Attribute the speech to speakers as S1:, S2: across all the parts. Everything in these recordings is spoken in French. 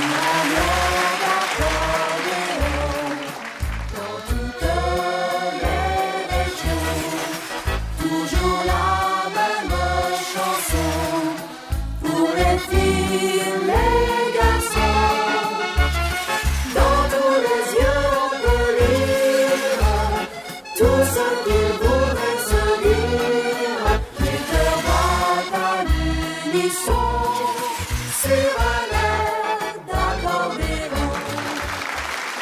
S1: Toujours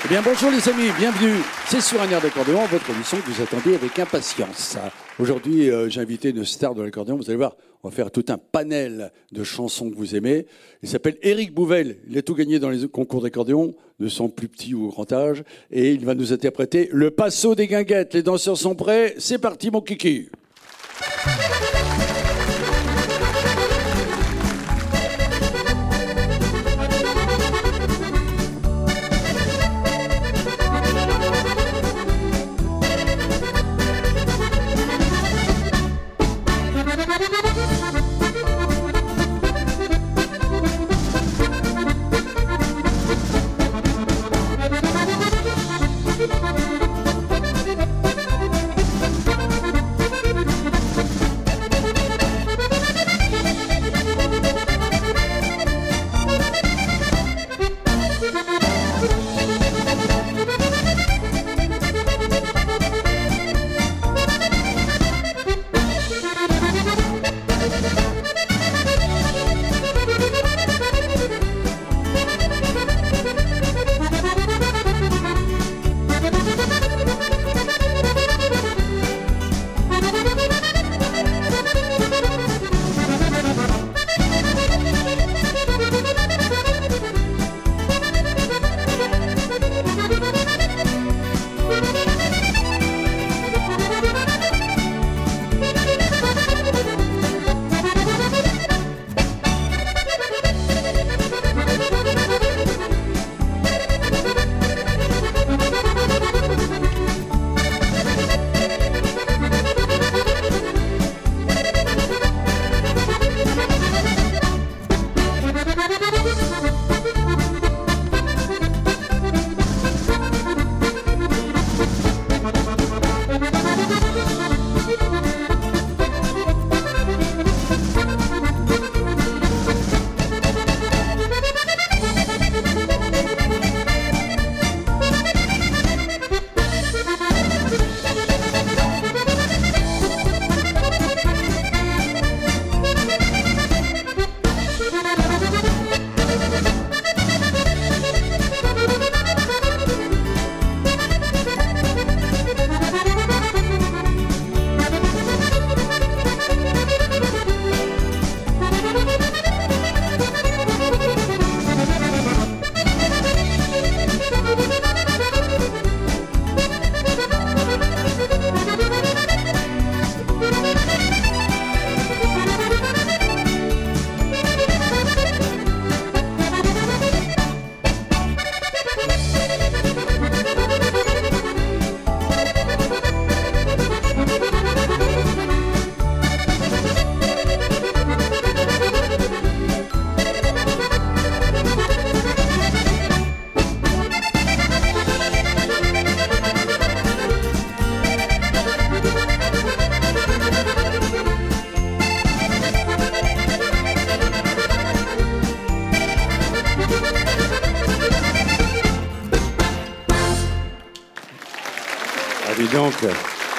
S2: Eh bien, bonjour les amis, bienvenue. C'est sur un air d'accordéon, votre émission que vous attendez avec impatience. Aujourd'hui, euh, j'ai invité une star de l'accordéon. Vous allez voir, on va faire tout un panel de chansons que vous aimez. Il s'appelle Éric Bouvel. Il a tout gagné dans les concours d'accordéon, de son plus petit ou grand âge. Et il va nous interpréter le passo des guinguettes. Les danseurs sont prêts. C'est parti, mon kiki.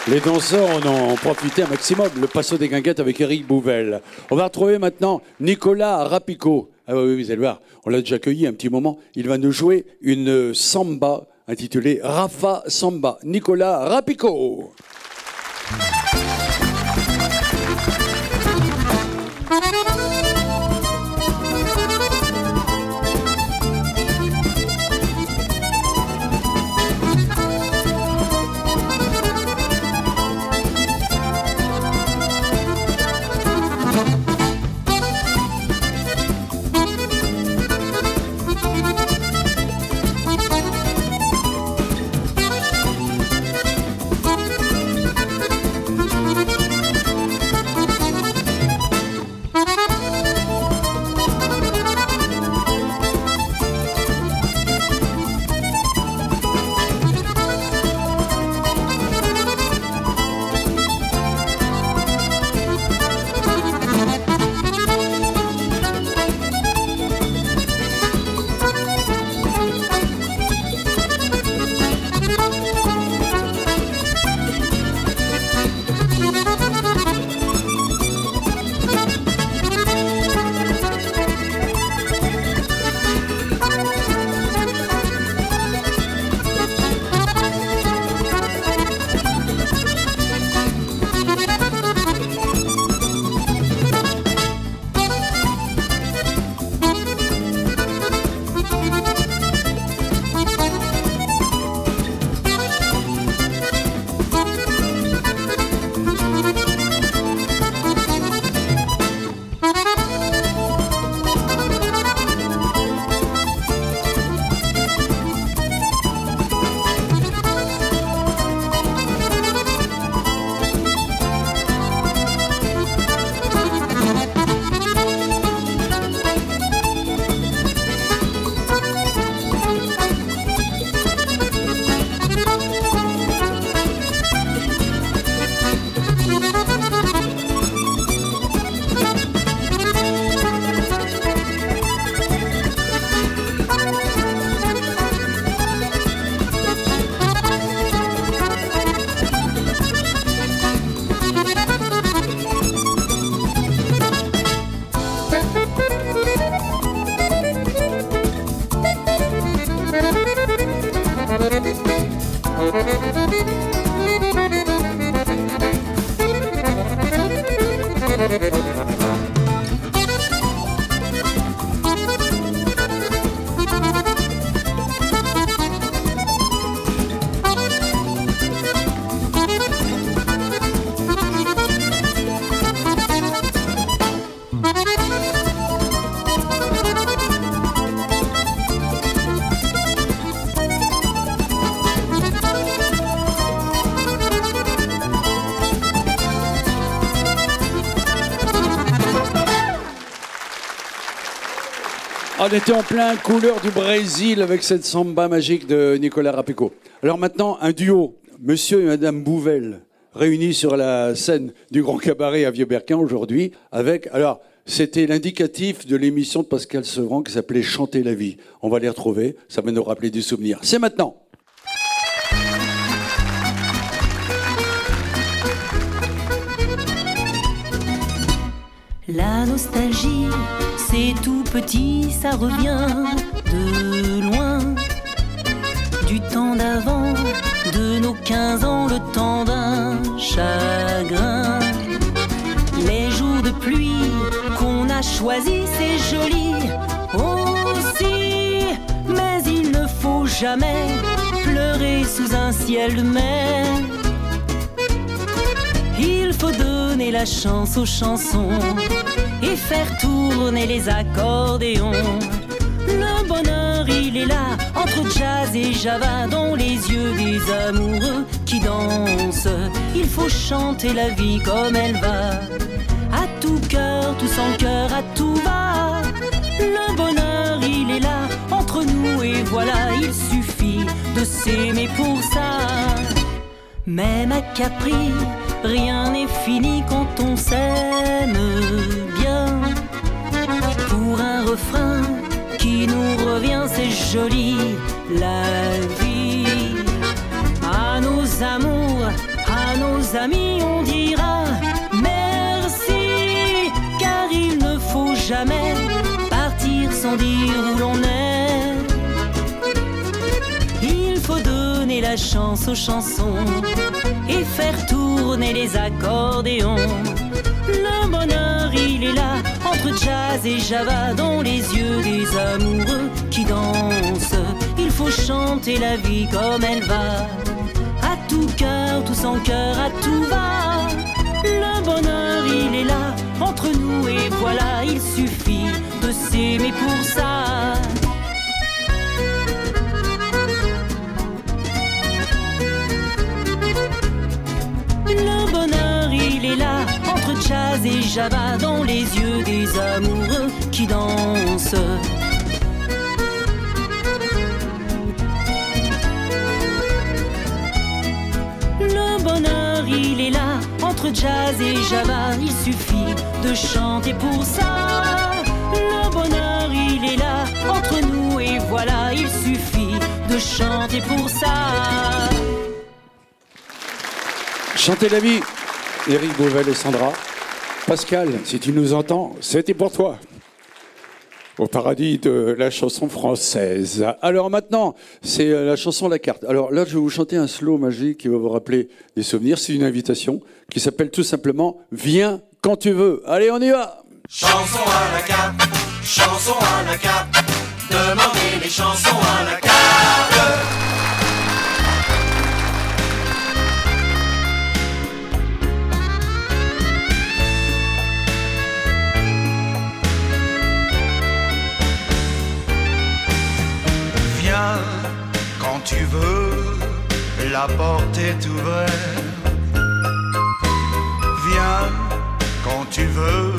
S2: Les danseurs en ont profité un maximum. Le passo des guinguettes avec Eric Bouvel. On va retrouver maintenant Nicolas Rapico. Ah oui, vous allez voir, on l'a déjà accueilli un petit moment. Il va nous jouer une samba intitulée Rafa Samba. Nicolas Rapico. On était en plein couleur du Brésil avec cette samba magique de Nicolas Rapico. Alors maintenant, un duo, monsieur et madame Bouvel, réunis sur la scène du Grand Cabaret à Vieux-Berquin aujourd'hui, avec, alors, c'était l'indicatif de l'émission de Pascal Sevran qui s'appelait Chanter la vie. On va les retrouver, ça va nous rappeler des souvenirs. C'est maintenant.
S1: La nostalgie, c'est tout petit, ça revient de loin. Du temps d'avant, de nos 15 ans, le temps d'un chagrin. Les jours de pluie qu'on a choisis, c'est joli aussi. Mais il ne faut jamais pleurer sous un ciel de mer. Il faut donner la chance aux chansons et faire tourner les accordéons. Le bonheur, il est là, entre jazz et java, dans les yeux des amoureux qui dansent. Il faut chanter la vie comme elle va, à tout cœur, tout sans cœur, à tout va. Le bonheur, il est là, entre nous, et voilà, il suffit de s'aimer pour ça. Même à Capri, rien n'est fini quand on s'aime bien. Qui nous revient, c'est joli, la vie. À nos amours, à nos amis, on dira merci, car il ne faut jamais partir sans dire où l'on est. Il faut donner la chance aux chansons et faire tourner les accordéons. Le bonheur, il est là, entre jazz et java, dans les yeux des amoureux qui dansent. Il faut chanter la vie comme elle va, à tout cœur, tout sans cœur, à tout va. Le bonheur, il est là, entre nous, et voilà, il suffit de s'aimer pour ça. Jazz et java, dans les yeux des amoureux qui dansent. Le bonheur, il est là, entre jazz et java, il suffit de chanter pour ça. Le bonheur, il est là, entre nous, et voilà, il suffit de chanter pour ça.
S2: Chantez la vie, Éric Beauvel et Sandra. Pascal, si tu nous entends, c'était pour toi. Au paradis de la chanson française. Alors maintenant, c'est euh, la chanson La Carte. Alors là, je vais vous chanter un slow magique qui va vous rappeler des souvenirs. C'est une invitation qui s'appelle tout simplement Viens quand tu veux. Allez, on y va
S3: Chanson à la carte, chanson à la carte, demandez les chansons à la carte. La porte est ouverte. Viens quand tu veux,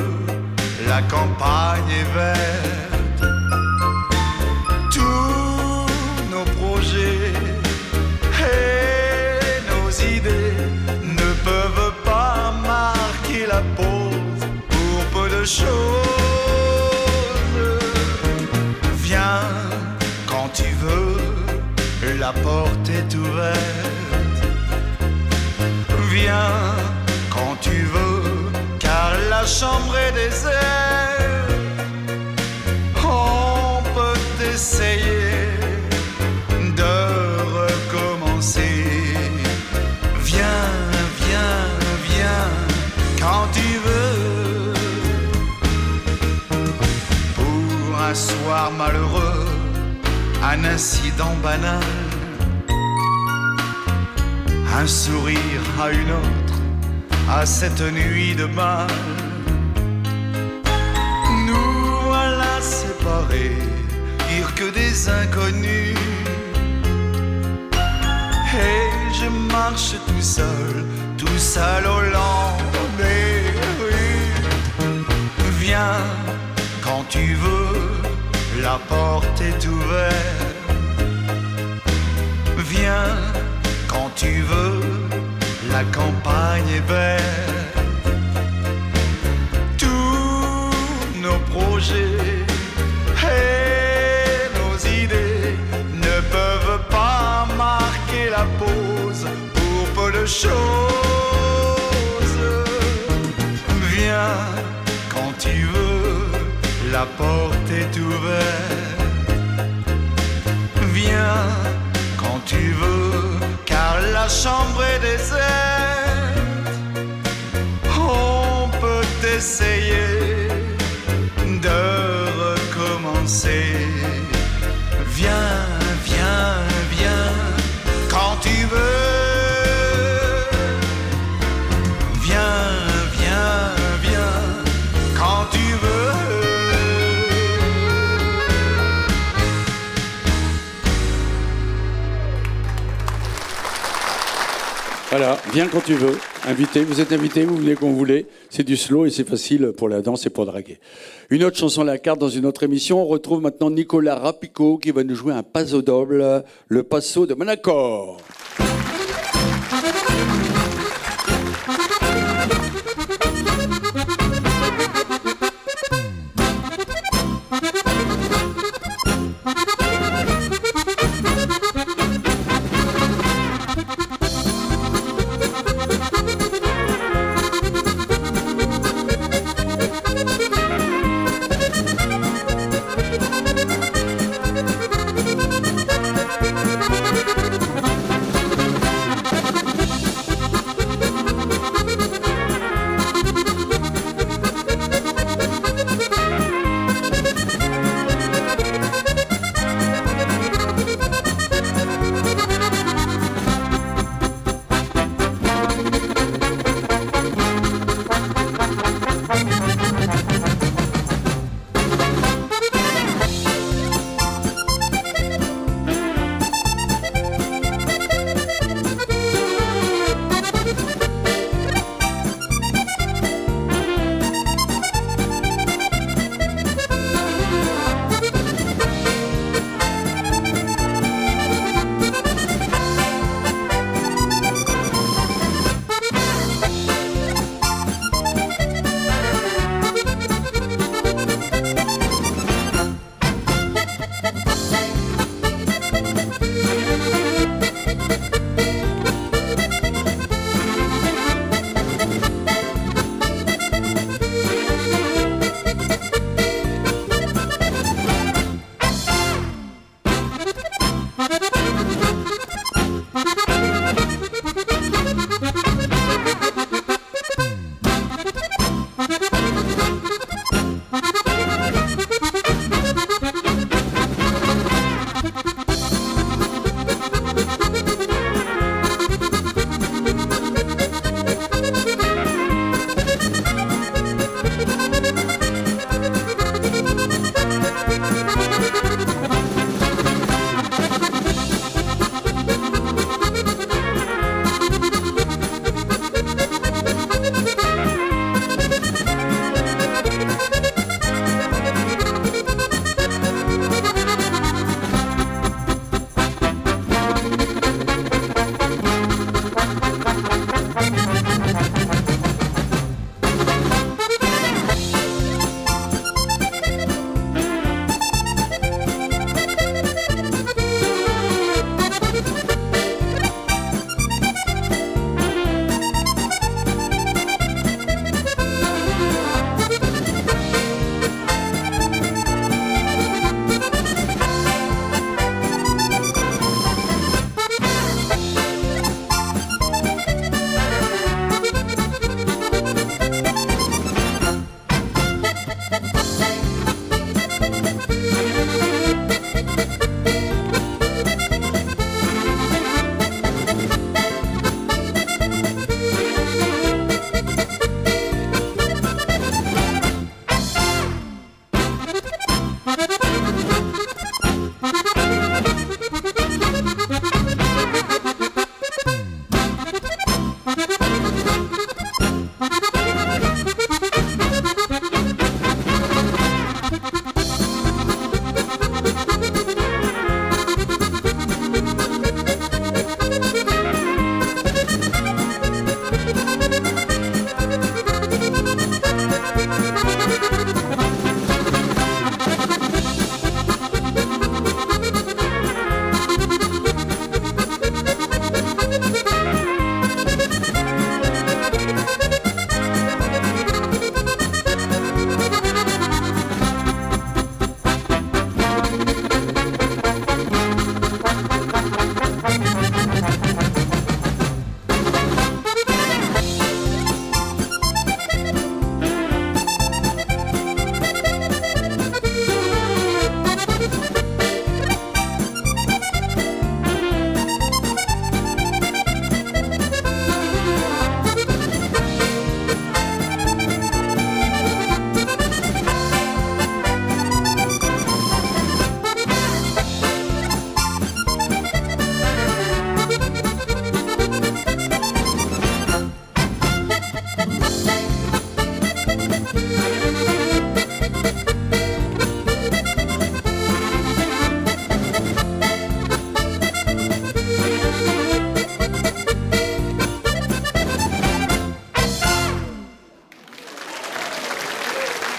S3: la campagne est verte. Tous nos projets et nos idées ne peuvent pas marquer la pause pour peu de choses. Viens quand tu veux, la porte est ouverte. Chambre est déserte. On peut essayer de recommencer. Viens, viens, viens, quand tu veux. Pour un soir malheureux, un incident banal, un sourire à une autre, à cette nuit de mal. Séparés, dire que des inconnus. Et je marche tout seul, tout seul au long. Viens quand tu veux, la porte est ouverte. Viens quand tu veux, la campagne est belle. Choses. Viens quand tu veux, la porte est ouverte. Viens quand tu veux, car la chambre est déserte. On peut essayer
S2: Voilà, viens quand tu veux. Invité, vous êtes invité, vous venez quand vous voulez. C'est du slow et c'est facile pour la danse et pour draguer. Une autre chanson à la carte dans une autre émission. On retrouve maintenant Nicolas Rapico qui va nous jouer un paso doble, le passo de Manacor.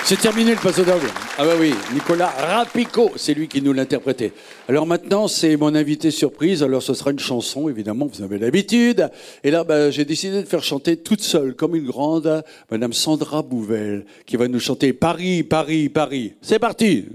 S2: C'est terminé le passo d'orgue. Ah bah oui, Nicolas Rapico, c'est lui qui nous l'a interprété. Alors maintenant, c'est mon invité surprise. Alors ce sera une chanson, évidemment, vous avez l'habitude. Et là, bah, j'ai décidé de faire chanter toute seule, comme une grande, Madame Sandra Bouvel, qui va nous chanter Paris, Paris, Paris. C'est parti.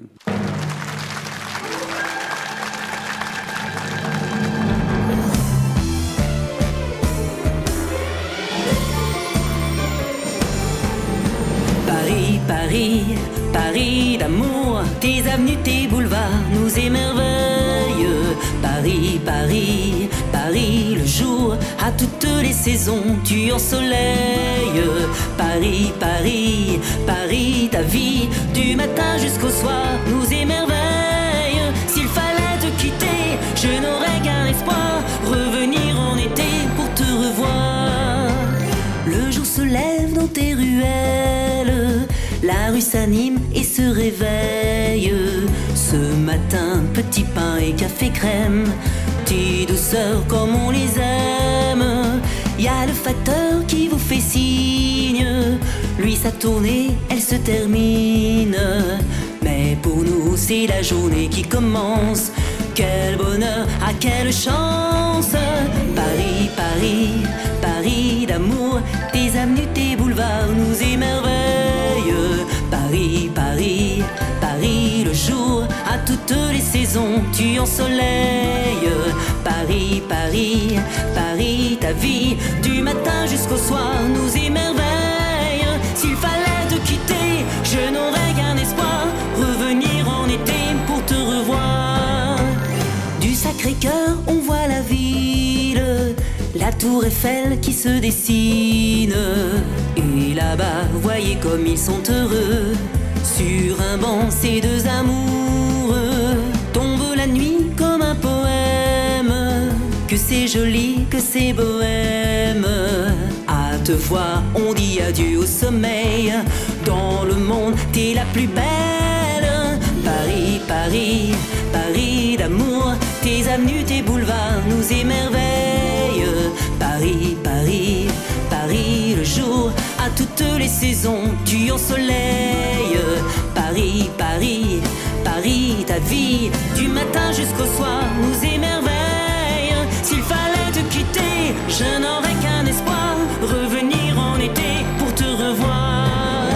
S1: Paris, Paris d'amour, tes avenues, tes boulevards nous émerveillent. Paris, Paris, Paris, le jour, à toutes les saisons, tu ensoleilles. Paris, Paris, Paris, ta vie, du matin jusqu'au soir, nous émerveille. S'il fallait te quitter, je n'aurais qu'un espoir, revenir en été pour te revoir. Le jour se lève dans tes ruelles, s'anime et se réveille. Ce matin, petit pain et café crème, tes douceurs comme on les aime. Y a le facteur qui vous fait signe, lui sa tournée, elle se termine. Mais pour nous, c'est la journée qui commence. Quel bonheur, à quelle chance Paris, Paris, Paris d'amour Tes avenues, tes boulevards nous émerveillent À toutes les saisons, tu ensoleilles Paris, Paris, Paris ta vie Du matin jusqu'au soir nous émerveille S'il fallait te quitter, je n'aurais qu'un espoir Revenir en été pour te revoir du Sacré-Cœur, on voit la ville, la tour Eiffel qui se dessine. Et là-bas, voyez comme ils sont heureux. Sur un banc, ces deux amoureux tombe la nuit comme un poème. Que c'est joli, que c'est bohème. À te voir, on dit adieu au sommeil. Dans le monde, t'es la plus belle. Paris, Paris, Paris d'amour, tes avenues, tes boulevards nous émerveillent. Paris, Paris, Paris le jour, à toutes les saisons, tu ensoleilles. Paris, Paris, Paris ta vie, du matin jusqu'au soir nous émerveille. S'il fallait te quitter, je n'aurais qu'un espoir, revenir en été pour te revoir.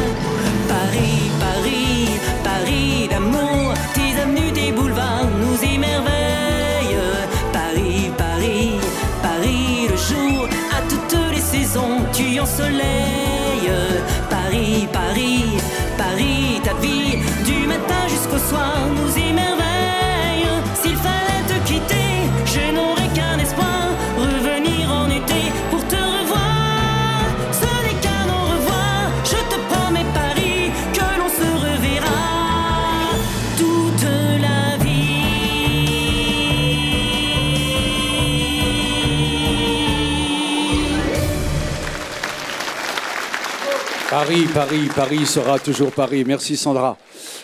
S1: Paris, Paris, Paris d'amour, tes avenues, tes boulevards nous émerveillent. Paris, Paris, Paris le jour, à toutes les saisons, tu ensoleilles. Paris, Paris, ta vie, du matin jusqu'au soir nous émerveille. Paris,
S2: Paris, Paris sera toujours Paris. Merci Sandra.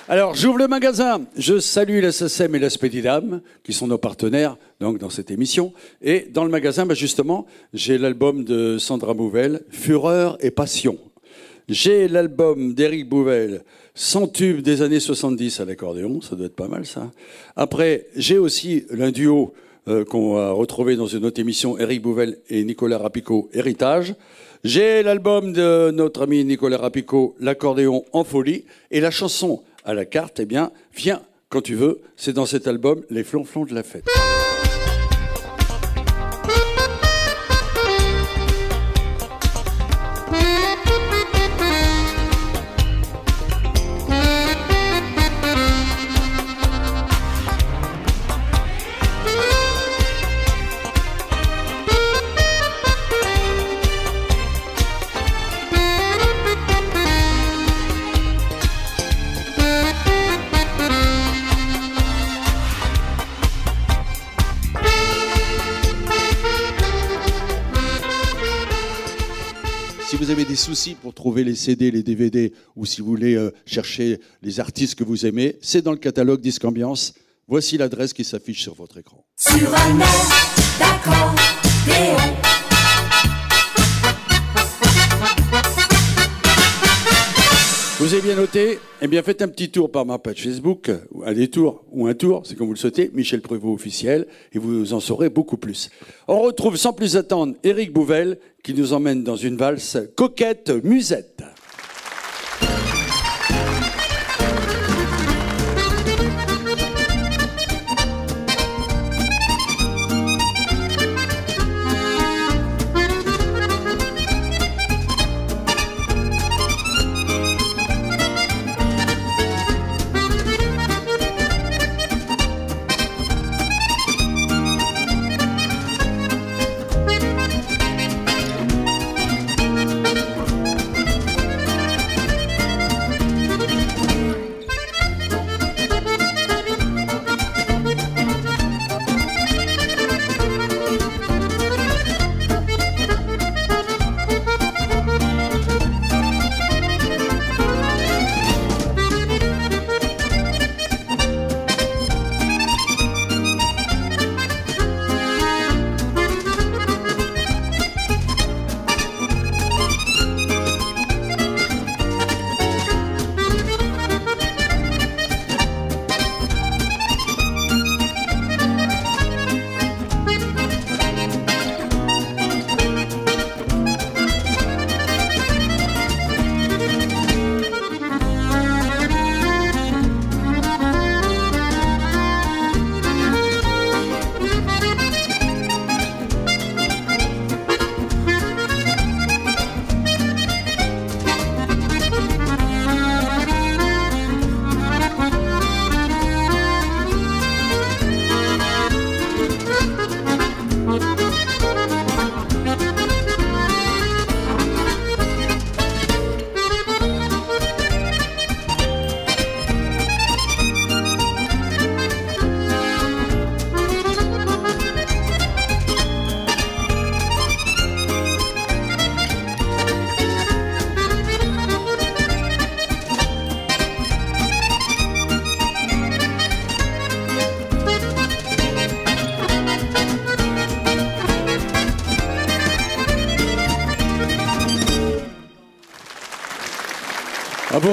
S2: Alors, j'ouvre le magasin. Je salue la SACEM et la Spédidam, qui sont nos partenaires donc, dans cette émission. Et dans le magasin, bah, justement, j'ai l'album de Sandra Bouvel, Fureur et Passion. J'ai l'album d'Éric Bouvel, 100 tubes des années 70 à l'accordéon, ça doit être pas mal ça. Après, j'ai aussi un duo euh, qu'on va retrouver dans une autre émission, Éric Bouvel et Nicolas Rapico, Héritage. J'ai l'album de notre ami Nicolas Rapico, L'accordéon en folie, et la chanson à la carte, eh bien, viens quand tu veux, c'est dans cet album, Les flonflons de la fête.
S4: Si vous avez des soucis pour trouver les CD, les DVD, ou si vous voulez euh, chercher les artistes que vous aimez, c'est dans le catalogue Disque Ambiance. Voici l'adresse qui s'affiche sur votre écran.
S2: Vous avez bien noté Eh bien, faites un petit tour par ma page Facebook, un détour ou un tour, c'est comme vous le souhaitez, Michel Prévost officiel, et vous en saurez beaucoup plus. On retrouve sans plus attendre Éric Bouvel, qui nous emmène dans une valse coquette musette.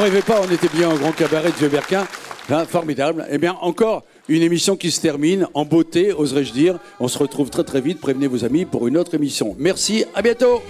S2: Rêvez pas, on était bien au grand cabaret de Vieux Berquin. Hein, formidable. Eh bien, encore une émission qui se termine en beauté, oserais-je dire. On se retrouve très très vite. Prévenez vos amis pour une autre émission. Merci, à bientôt.